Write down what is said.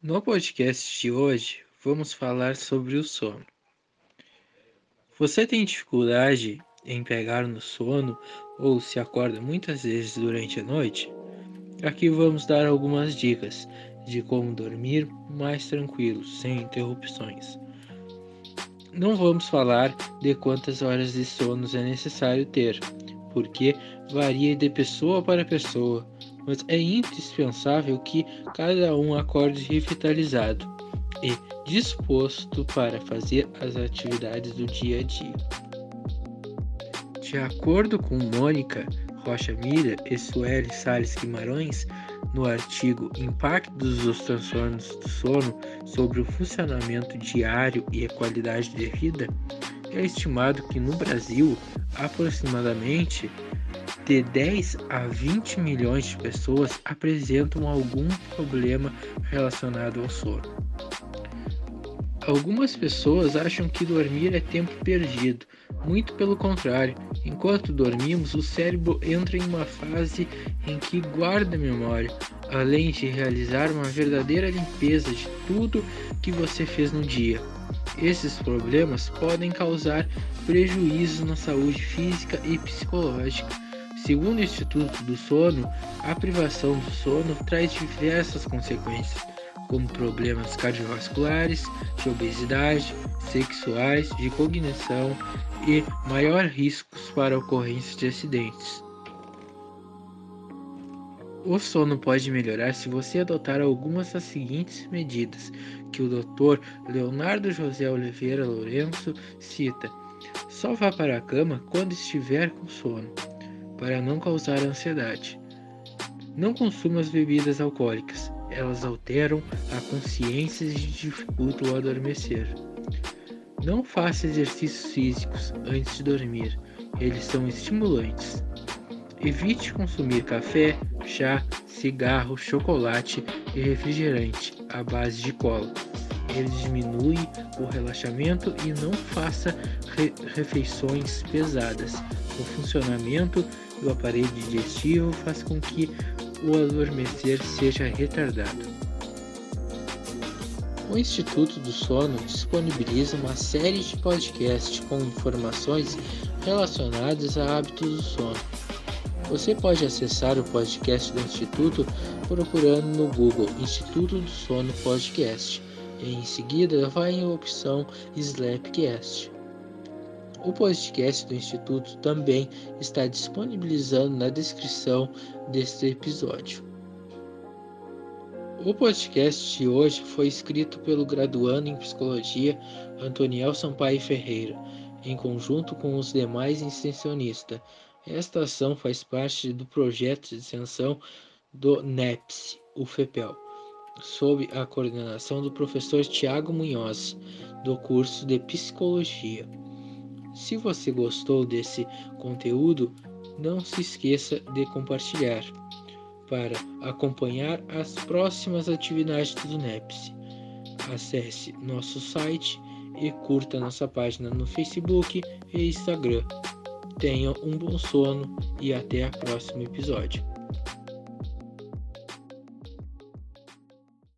No podcast de hoje, vamos falar sobre o sono. Você tem dificuldade em pegar no sono ou se acorda muitas vezes durante a noite? Aqui vamos dar algumas dicas de como dormir mais tranquilo, sem interrupções. Não vamos falar de quantas horas de sono é necessário ter, porque varia de pessoa para pessoa, mas é indispensável que cada um acorde revitalizado e disposto para fazer as atividades do dia a dia. De acordo com Mônica Rocha Mira e Sueli Salles Guimarães, no artigo Impactos dos transtornos do sono sobre o funcionamento diário e a qualidade de vida, é estimado que no Brasil aproximadamente de 10 a 20 milhões de pessoas apresentam algum problema relacionado ao sono. Algumas pessoas acham que dormir é tempo perdido, muito pelo contrário, enquanto dormimos, o cérebro entra em uma fase em que guarda a memória, além de realizar uma verdadeira limpeza de tudo que você fez no dia. Esses problemas podem causar prejuízos na saúde física e psicológica. Segundo o Instituto do Sono, a privação do sono traz diversas consequências como problemas cardiovasculares, de obesidade, sexuais, de cognição e maior riscos para ocorrência de acidentes. O sono pode melhorar se você adotar algumas das seguintes medidas que o Dr. Leonardo José Oliveira Lourenço cita. Só vá para a cama quando estiver com sono, para não causar ansiedade. Não consuma as bebidas alcoólicas elas alteram a consciência e dificultam o adormecer. Não faça exercícios físicos antes de dormir, eles são estimulantes. Evite consumir café, chá, cigarro, chocolate e refrigerante à base de cola. Ele diminui o relaxamento e não faça re refeições pesadas. O funcionamento do aparelho digestivo faz com que o adormecer seja retardado. O Instituto do Sono disponibiliza uma série de podcasts com informações relacionadas a hábitos do sono. Você pode acessar o podcast do Instituto procurando no Google Instituto do Sono Podcast e em seguida vá em opção Slapcast. O podcast do Instituto também está disponibilizando na descrição deste episódio. O podcast de hoje foi escrito pelo graduando em Psicologia Antoniel Sampaio Ferreira, em conjunto com os demais extensionistas. Esta ação faz parte do projeto de extensão do NEPS, o FEPEL, sob a coordenação do professor Tiago Munhoz, do curso de Psicologia. Se você gostou desse conteúdo, não se esqueça de compartilhar para acompanhar as próximas atividades do NEPS. Acesse nosso site e curta nossa página no Facebook e Instagram. Tenha um bom sono e até o próximo episódio.